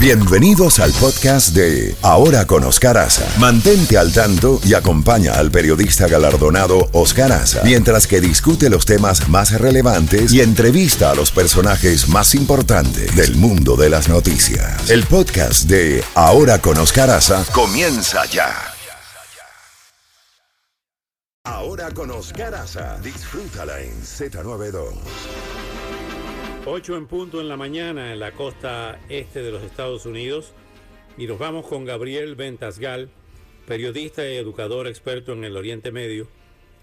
Bienvenidos al podcast de Ahora con Oscar Aza. Mantente al tanto y acompaña al periodista galardonado Oscar Aza mientras que discute los temas más relevantes y entrevista a los personajes más importantes del mundo de las noticias. El podcast de Ahora con Oscar Aza comienza ya. Ahora con Oscar Aza. Disfrútala en Z92. 8 en punto en la mañana en la costa este de los Estados Unidos y nos vamos con Gabriel Ventasgal, periodista y educador experto en el Oriente Medio,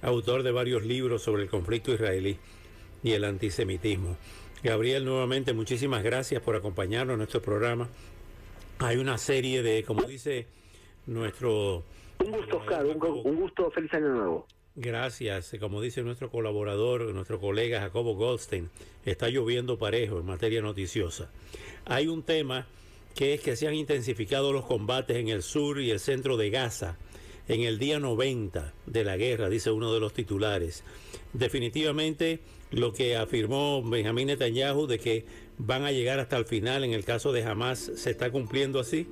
autor de varios libros sobre el conflicto israelí y el antisemitismo. Gabriel, nuevamente muchísimas gracias por acompañarnos en nuestro programa. Hay una serie de, como dice nuestro... Un gusto, Oscar, un, un gusto, feliz año nuevo. Gracias. Como dice nuestro colaborador, nuestro colega Jacobo Goldstein, está lloviendo parejo en materia noticiosa. Hay un tema que es que se han intensificado los combates en el sur y el centro de Gaza en el día 90 de la guerra, dice uno de los titulares. Definitivamente lo que afirmó Benjamín Netanyahu de que van a llegar hasta el final en el caso de Hamas se está cumpliendo así.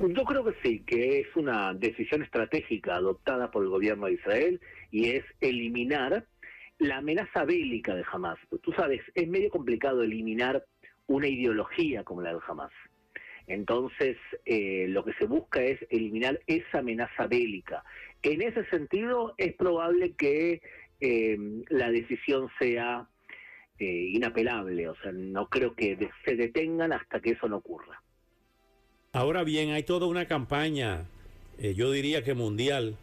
Yo creo que sí, que es una decisión estratégica adoptada por el gobierno de Israel y es eliminar la amenaza bélica de Hamas. Tú sabes, es medio complicado eliminar una ideología como la de Hamas. Entonces, eh, lo que se busca es eliminar esa amenaza bélica. En ese sentido, es probable que eh, la decisión sea eh, inapelable, o sea, no creo que se detengan hasta que eso no ocurra. Ahora bien, hay toda una campaña, eh, yo diría que mundial,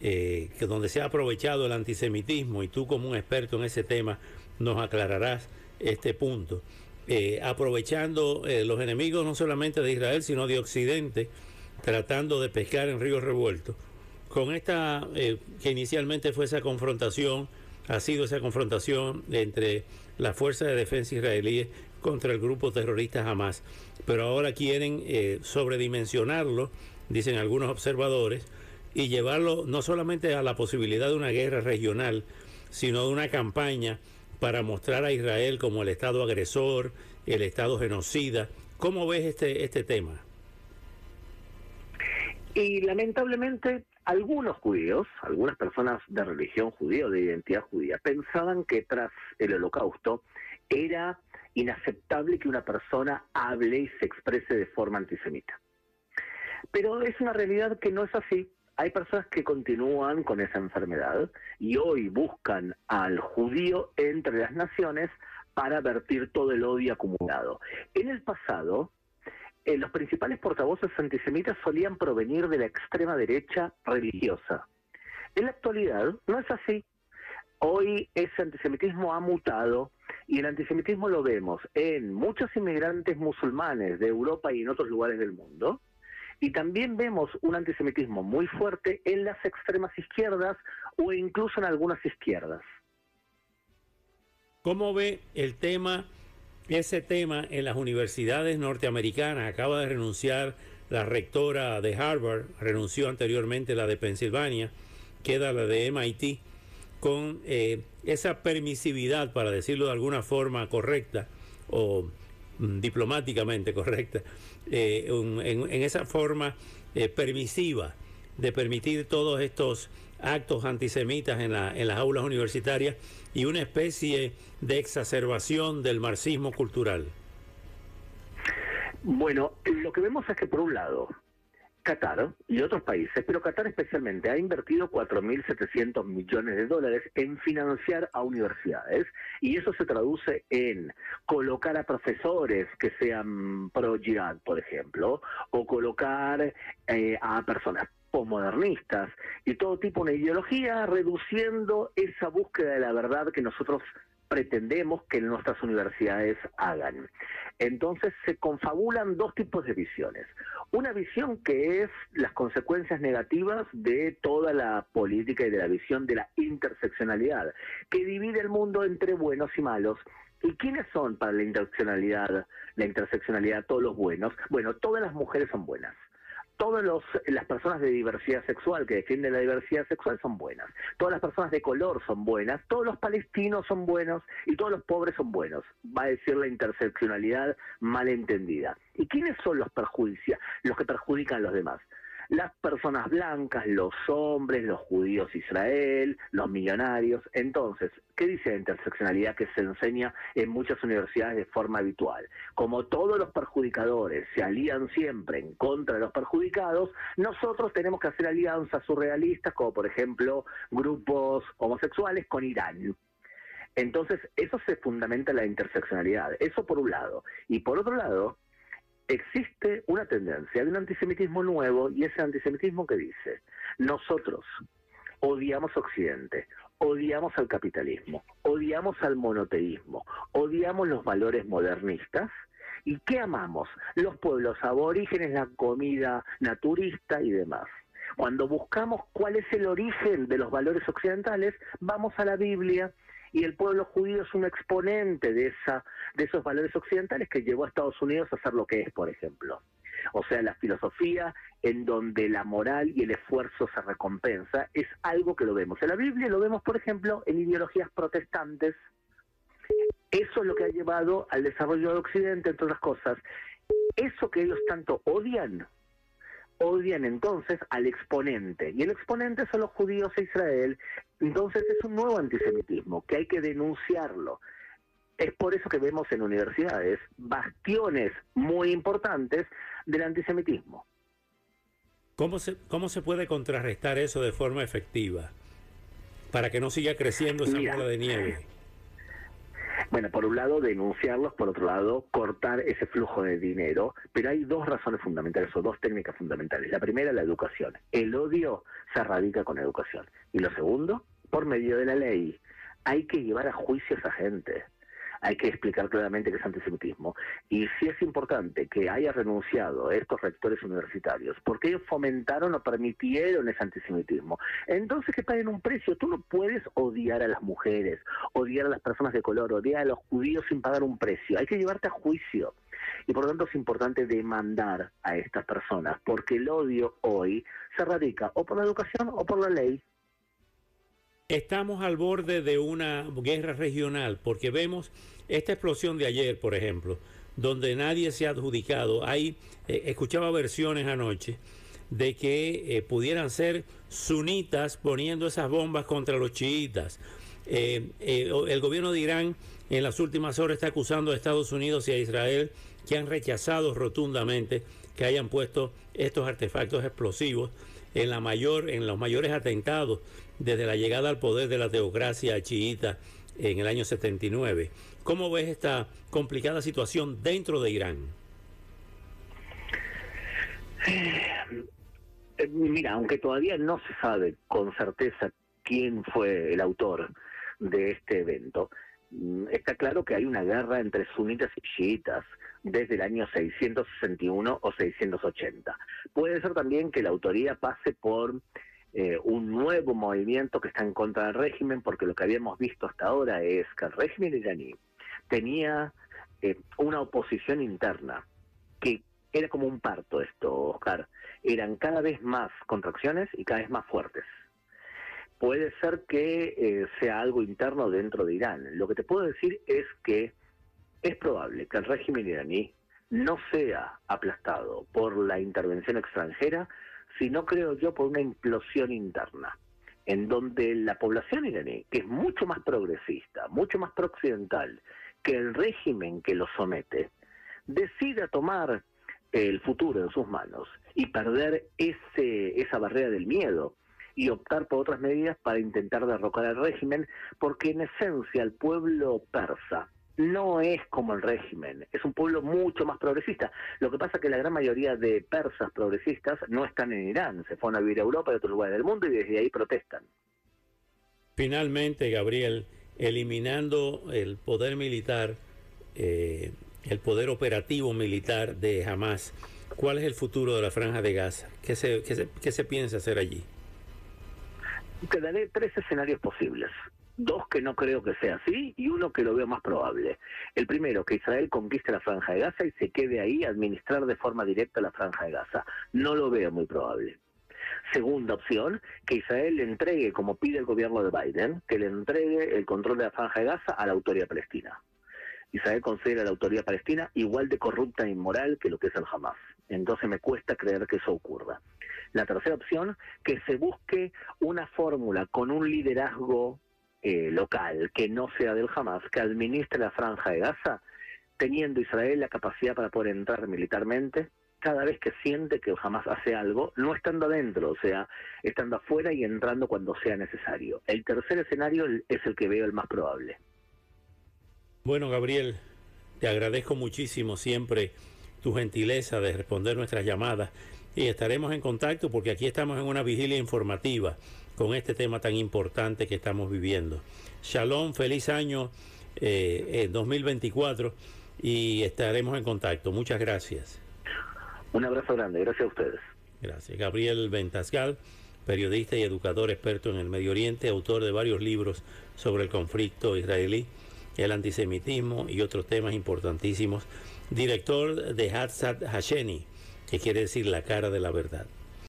eh, que donde se ha aprovechado el antisemitismo y tú como un experto en ese tema nos aclararás este punto. Eh, aprovechando los enemigos no solamente de Israel, sino de Occidente, tratando de pescar en ríos revueltos. Con esta, que inicialmente fue esa confrontación, ha sido esa confrontación entre la Fuerza de Defensa israelíes contra el grupo terrorista Hamas pero ahora quieren eh, sobredimensionarlo, dicen algunos observadores, y llevarlo no solamente a la posibilidad de una guerra regional, sino de una campaña para mostrar a Israel como el Estado agresor, el Estado genocida. ¿Cómo ves este, este tema? Y lamentablemente algunos judíos, algunas personas de religión judía o de identidad judía, pensaban que tras el holocausto era inaceptable que una persona hable y se exprese de forma antisemita. Pero es una realidad que no es así. Hay personas que continúan con esa enfermedad y hoy buscan al judío entre las naciones para vertir todo el odio acumulado. En el pasado, eh, los principales portavoces antisemitas solían provenir de la extrema derecha religiosa. En la actualidad no es así. Hoy ese antisemitismo ha mutado y el antisemitismo lo vemos en muchos inmigrantes musulmanes de Europa y en otros lugares del mundo. Y también vemos un antisemitismo muy fuerte en las extremas izquierdas o incluso en algunas izquierdas. ¿Cómo ve el tema, ese tema en las universidades norteamericanas? Acaba de renunciar la rectora de Harvard, renunció anteriormente la de Pensilvania, queda la de MIT con eh, esa permisividad, para decirlo de alguna forma correcta o mm, diplomáticamente correcta, eh, en, esa forma eh, permisiva de permitir todos estos actos antisemitas en, la, en las aulas universitarias y una especie de exacerbación del marxismo cultural. Bueno, lo que vemos es que por un lado Qatar y otros países, pero Qatar especialmente, ha invertido 4.700 millones de dólares en financiar a universidades y eso se traduce en colocar a profesores que sean pro-jihad, por ejemplo, o colocar eh, a personas posmodernistas y todo tipo de ideología, reduciendo esa búsqueda de la verdad que nosotros pretendemos que nuestras universidades hagan. Entonces se confabulan dos tipos de visiones. Una visión que es las consecuencias negativas de toda la política y de la visión de la interseccionalidad, que divide el mundo entre buenos y malos. ¿Y quiénes son para la interseccionalidad, la interseccionalidad todos los buenos? Bueno, todas las mujeres son buenas todas las personas de diversidad sexual que defienden la diversidad sexual son buenas, todas las personas de color son buenas, todos los palestinos son buenos y todos los pobres son buenos, va a decir la interseccionalidad malentendida. ¿Y quiénes son los perjuicios, los que perjudican a los demás? Las personas blancas, los hombres, los judíos Israel, los millonarios. Entonces, ¿qué dice la interseccionalidad que se enseña en muchas universidades de forma habitual? Como todos los perjudicadores se alían siempre en contra de los perjudicados, nosotros tenemos que hacer alianzas surrealistas, como por ejemplo grupos homosexuales con Irán. Entonces, eso se fundamenta en la interseccionalidad. Eso por un lado. Y por otro lado, existe una tendencia de un antisemitismo nuevo y ese antisemitismo que dice, nosotros odiamos Occidente, odiamos al capitalismo, odiamos al monoteísmo, odiamos los valores modernistas. ¿Y qué amamos? Los pueblos aborígenes, la comida naturista y demás. Cuando buscamos cuál es el origen de los valores occidentales, vamos a la Biblia y el pueblo judío es un exponente de, esa, de esos valores occidentales que llevó a Estados Unidos a ser lo que es, por ejemplo. O sea, la filosofía en donde la moral y el esfuerzo se recompensa es algo que lo vemos en la Biblia, lo vemos, por ejemplo, en ideologías protestantes. Eso es lo que ha llevado al desarrollo de Occidente, entre otras cosas. Eso que ellos tanto odian, odian entonces al exponente. Y el exponente son los judíos e Israel. Entonces es un nuevo antisemitismo que hay que denunciarlo. Es por eso que vemos en universidades bastiones muy importantes del antisemitismo. ¿Cómo se, cómo se puede contrarrestar eso de forma efectiva para que no siga creciendo esa bola de nieve? Bueno, por un lado denunciarlos, por otro lado cortar ese flujo de dinero, pero hay dos razones fundamentales o dos técnicas fundamentales. La primera, la educación. El odio se radica con educación. Y lo segundo, por medio de la ley. Hay que llevar a juicio a gente hay que explicar claramente que es antisemitismo. Y sí es importante que haya renunciado estos rectores universitarios, porque ellos fomentaron o permitieron ese antisemitismo. Entonces que paguen un precio. Tú no puedes odiar a las mujeres, odiar a las personas de color, odiar a los judíos sin pagar un precio. Hay que llevarte a juicio. Y por lo tanto es importante demandar a estas personas, porque el odio hoy se radica o por la educación o por la ley. Estamos al borde de una guerra regional porque vemos esta explosión de ayer, por ejemplo, donde nadie se ha adjudicado. Hay, eh, escuchaba versiones anoche de que eh, pudieran ser sunitas poniendo esas bombas contra los chiitas. Eh, el gobierno de Irán en las últimas horas está acusando a Estados Unidos y a Israel que han rechazado rotundamente que hayan puesto estos artefactos explosivos en la mayor en los mayores atentados desde la llegada al poder de la teocracia chiita en el año 79. ¿Cómo ves esta complicada situación dentro de Irán? Eh, mira, aunque todavía no se sabe con certeza quién fue el autor de este evento, está claro que hay una guerra entre sunitas y chiitas desde el año 661 o 680. Puede ser también que la autoría pase por eh, un nuevo movimiento que está en contra del régimen, porque lo que habíamos visto hasta ahora es que el régimen iraní tenía eh, una oposición interna que era como un parto esto, Oscar. Eran cada vez más contracciones y cada vez más fuertes. Puede ser que eh, sea algo interno dentro de Irán. Lo que te puedo decir es que es probable que el régimen iraní no sea aplastado por la intervención extranjera, sino creo yo por una implosión interna, en donde la población iraní, que es mucho más progresista, mucho más prooccidental que el régimen que lo somete, decida tomar el futuro en sus manos y perder ese, esa barrera del miedo y optar por otras medidas para intentar derrocar al régimen, porque en esencia el pueblo persa no es como el régimen, es un pueblo mucho más progresista. Lo que pasa es que la gran mayoría de persas progresistas no están en Irán, se fueron a vivir a Europa y a otros lugares del mundo y desde ahí protestan. Finalmente, Gabriel, eliminando el poder militar, eh, el poder operativo militar de Hamas, ¿cuál es el futuro de la franja de Gaza? ¿Qué se, qué se, qué se piensa hacer allí? Te daré tres escenarios posibles. dos que no creo que sea así y uno que lo veo más probable. El primero, que Israel conquiste la franja de Gaza y se quede ahí a administrar de forma directa la franja de Gaza. No lo veo muy probable. Segunda opción, que Israel le entregue, como pide el gobierno de Biden, que le entregue el control de la franja de Gaza a la autoridad palestina. Israel considera la autoridad palestina igual de corrupta e inmoral que lo que es el Hamas. Entonces me cuesta creer que eso ocurra. La tercera opción, que se busque una fórmula con un liderazgo eh, local que no sea del Hamas, que administre la franja de Gaza, teniendo Israel la capacidad para poder entrar militarmente cada vez que siente que el Hamas hace algo, no estando adentro, o sea, estando afuera y entrando cuando sea necesario. El tercer escenario es el que veo el más probable. Bueno, Gabriel, te agradezco muchísimo siempre tu gentileza de responder nuestras llamadas y estaremos en contacto porque aquí estamos en una vigilia informativa con este tema tan importante que estamos viviendo. Shalom, feliz año eh, 2024 y estaremos en contacto. Muchas gracias. Un abrazo grande, gracias a ustedes. Gracias. Gabriel Ventasgal, periodista y educador experto en el Medio Oriente, autor de varios libros sobre el conflicto israelí, el antisemitismo y otros temas importantísimos, director de Hatzat Hasheni, que quiere decir la cara de la verdad.